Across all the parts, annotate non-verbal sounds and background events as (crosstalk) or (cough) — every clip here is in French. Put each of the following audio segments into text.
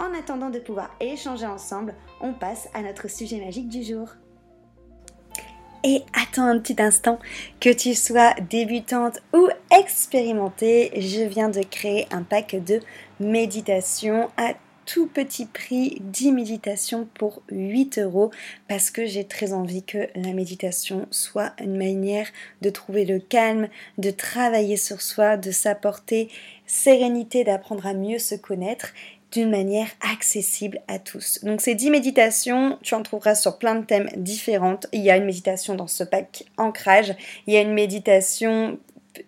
En attendant de pouvoir échanger ensemble, on passe à notre sujet magique du jour. Et attends un petit instant, que tu sois débutante ou expérimentée, je viens de créer un pack de méditation à tout petit prix 10 méditations pour 8 euros parce que j'ai très envie que la méditation soit une manière de trouver le calme, de travailler sur soi, de s'apporter sérénité, d'apprendre à mieux se connaître d'une manière accessible à tous. Donc ces 10 méditations, tu en trouveras sur plein de thèmes différents. Il y a une méditation dans ce pack ancrage, il y a une méditation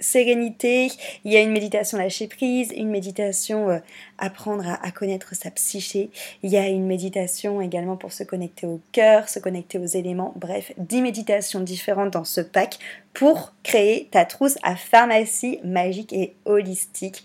sérénité, il y a une méditation lâcher prise, une méditation euh, apprendre à, connaître sa psyché, il y a une méditation également pour se connecter au cœur, se connecter aux éléments, bref, 10 méditations différentes dans ce pack pour créer ta trousse à pharmacie magique et holistique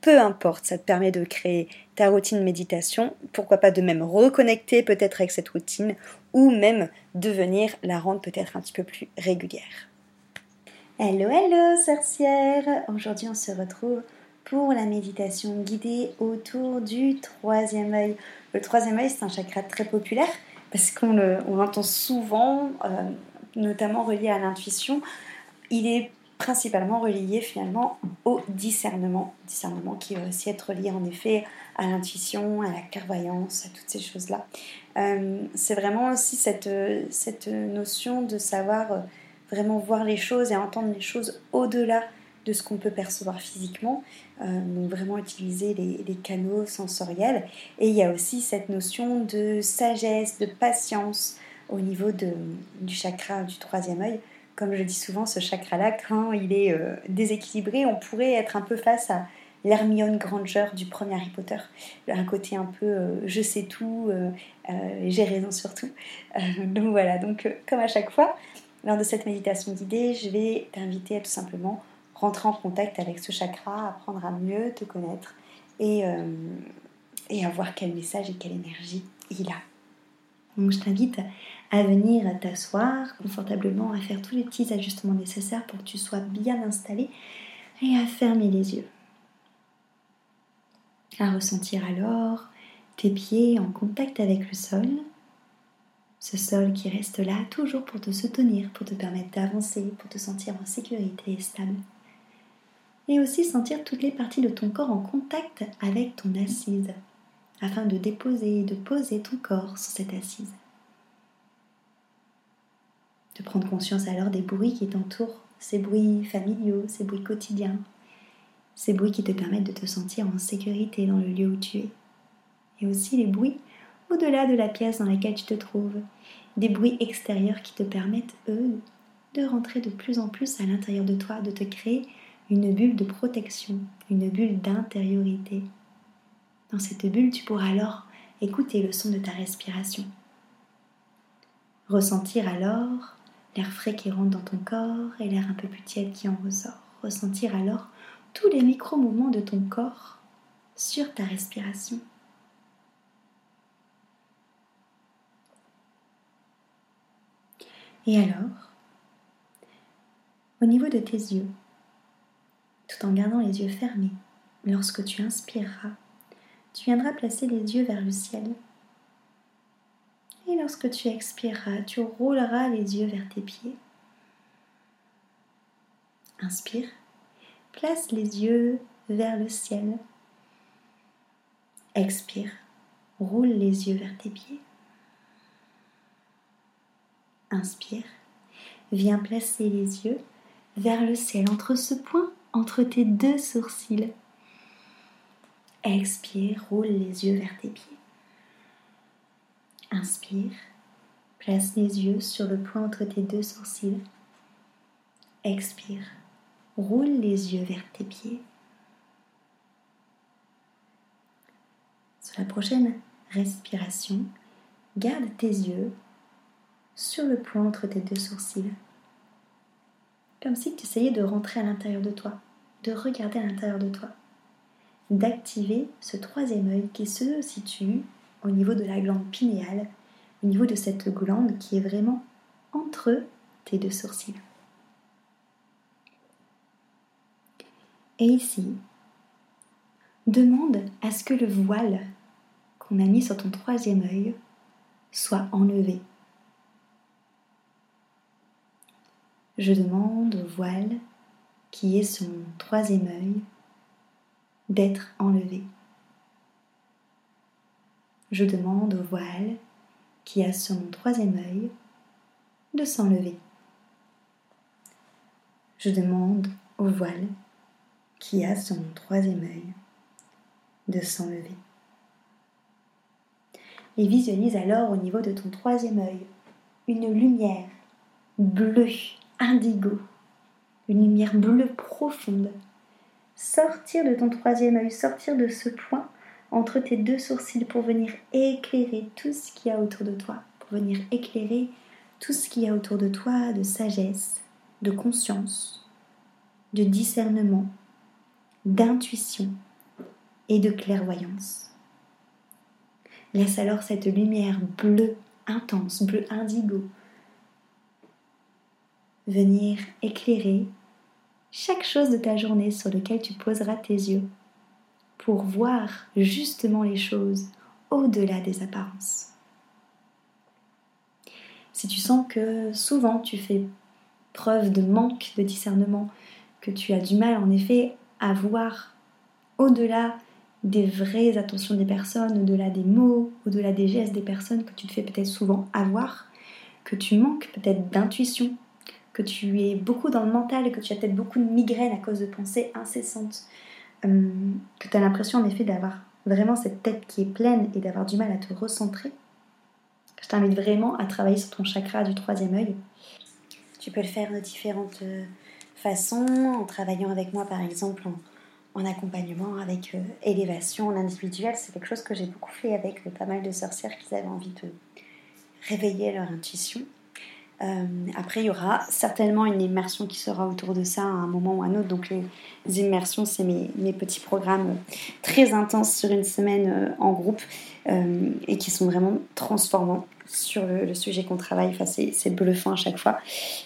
peu importe, ça te permet de créer ta routine méditation, pourquoi pas de même reconnecter peut-être avec cette routine, ou même de venir la rendre peut-être un petit peu plus régulière. Hello, hello, sorcière Aujourd'hui, on se retrouve pour la méditation guidée autour du troisième œil. Le troisième œil, c'est un chakra très populaire parce qu'on l'entend souvent, euh, notamment relié à l'intuition. Il est principalement relié finalement au discernement. Discernement qui va aussi être lié en effet à l'intuition, à la clairvoyance, à toutes ces choses-là. Euh, c'est vraiment aussi cette, cette notion de savoir euh, vraiment voir les choses et entendre les choses au-delà de ce qu'on peut percevoir physiquement, euh, donc vraiment utiliser les, les, canaux sensoriels. Et il y a aussi cette notion de sagesse, de patience au niveau de, du chakra du troisième œil, comme je dis souvent, ce chakra-là, quand il est euh, déséquilibré, on pourrait être un peu face à l'Hermione Granger du premier Harry Potter. Un côté un peu euh, je sais tout, euh, j'ai raison sur tout. donc voilà, donc comme à chaque fois, lors de cette méditation guidée, je vais t'inviter à tout simplement rentrer en contact avec ce chakra, apprendre à mieux te connaître et, et à voir quel message et quelle énergie il a. Donc je t'invite à venir t'asseoir confortablement, à faire tous les petits ajustements nécessaires pour que tu sois bien installé et à fermer les yeux. À ressentir alors tes pieds en contact avec le sol, ce sol qui reste là toujours pour te soutenir, pour te permettre d'avancer, pour te sentir en sécurité et stable. Et aussi sentir toutes les parties de ton corps en contact avec ton assise, afin de déposer et de poser ton corps sur cette assise de prendre conscience alors des bruits qui t'entourent, ces bruits familiaux, ces bruits quotidiens, ces bruits qui te permettent de te sentir en sécurité dans le lieu où tu es. Et aussi les bruits au-delà de la pièce dans laquelle tu te trouves, des bruits extérieurs qui te permettent, eux, de rentrer de plus en plus à l'intérieur de toi, de te créer une bulle de protection, une bulle d'intériorité. Dans cette bulle, tu pourras alors écouter le son de ta respiration. Ressentir alors l'air frais qui rentre dans ton corps et l'air un peu plus tiède qui en ressort. Ressentir alors tous les micro-mouvements de ton corps sur ta respiration. Et alors, au niveau de tes yeux, tout en gardant les yeux fermés, lorsque tu inspireras, tu viendras placer les yeux vers le ciel. Lorsque tu expireras, tu rouleras les yeux vers tes pieds. Inspire, place les yeux vers le ciel. Expire, roule les yeux vers tes pieds. Inspire, viens placer les yeux vers le ciel entre ce point, entre tes deux sourcils. Expire, roule les yeux vers tes pieds. Inspire, place les yeux sur le point entre tes deux sourcils. Expire, roule les yeux vers tes pieds. Sur la prochaine respiration, garde tes yeux sur le point entre tes deux sourcils. Comme si tu essayais de rentrer à l'intérieur de toi, de regarder à l'intérieur de toi, d'activer ce troisième œil qui se situe au niveau de la glande pinéale, au niveau de cette glande qui est vraiment entre tes deux sourcils. Et ici, demande à ce que le voile qu'on a mis sur ton troisième œil soit enlevé. je demande au voile qui est son troisième œil d'être enlevé. Je demande au voile qui a son troisième œil de s'enlever. Je demande au voile qui a son troisième œil de s'enlever. Et visualise alors au niveau de ton troisième œil une lumière bleue indigo, une lumière bleue profonde. Sortir de ton troisième œil, sortir de ce point entre tes deux sourcils pour venir éclairer tout ce qu'il y a autour de toi, pour venir éclairer tout ce qu'il y a autour de toi de sagesse, de conscience, de discernement, d'intuition et de clairvoyance. Laisse alors cette lumière bleue intense, bleu indigo, venir éclairer chaque chose de ta journée sur laquelle tu poseras tes yeux pour voir justement les choses au-delà des apparences. Si tu sens que souvent tu fais preuve de manque de discernement, que tu as du mal en effet à voir au-delà des vraies attentions des personnes, au-delà des mots, au-delà des gestes des personnes que tu te fais peut-être souvent avoir, que tu manques peut-être d'intuition, que tu es beaucoup dans le mental et que tu as peut-être beaucoup de migraines à cause de pensées incessantes, euh, que tu as l'impression en effet d'avoir vraiment cette tête qui est pleine et d'avoir du mal à te recentrer, je t'invite vraiment à travailler sur ton chakra du troisième œil. Tu peux le faire de différentes euh, façons, en travaillant avec moi par exemple en, accompagnement, avec euh, élévation en individuel. C'est quelque chose que j'ai beaucoup fait avec pas mal de sorcières qui avaient envie de réveiller leur intuition. Euh, après, il y aura certainement une immersion qui sera autour de ça à un moment ou à un autre. Donc, les immersions, c'est mes, petits programmes très intenses sur une semaine euh, en groupe euh, et qui sont vraiment transformants sur le, sujet qu'on travaille. Enfin, c'est bluffant à chaque fois.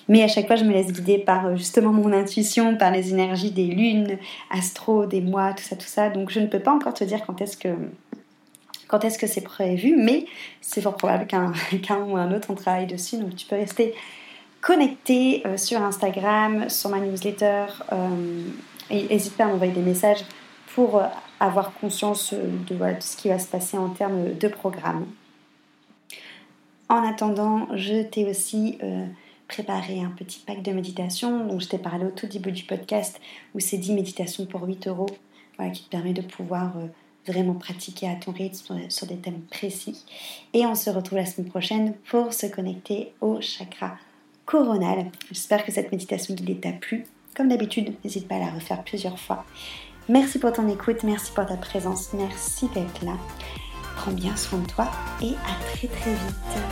Mais à chaque fois, je me laisse guider par justement mon intuition, par les énergies des lunes, astro, des mois, tout ça, tout ça. Donc, je ne peux pas encore te dire quand est-ce que quand est-ce que c'est prévu, mais c'est fort probable qu'un (laughs) ou un autre on travaille dessus. Donc tu peux rester connecté euh, sur Instagram, sur ma newsletter. Euh, et n'hésite pas à m'envoyer des messages pour euh, avoir conscience de, ce qui va se passer en termes de programme. En attendant, je t'ai aussi préparé un petit pack de méditation dont je t'ai parlé au tout début du podcast où c'est 10 méditations pour 8 euros qui te permet de pouvoir vraiment pratiquer à ton rythme sur, des thèmes précis. Et on se retrouve la semaine prochaine pour se connecter au chakra coronal. J'espère que cette méditation guidée t'a plu. Comme d'habitude, n'hésite pas à la refaire plusieurs fois. Merci pour ton écoute, merci pour ta présence, merci d'être là. prends bien soin de toi et à très très vite.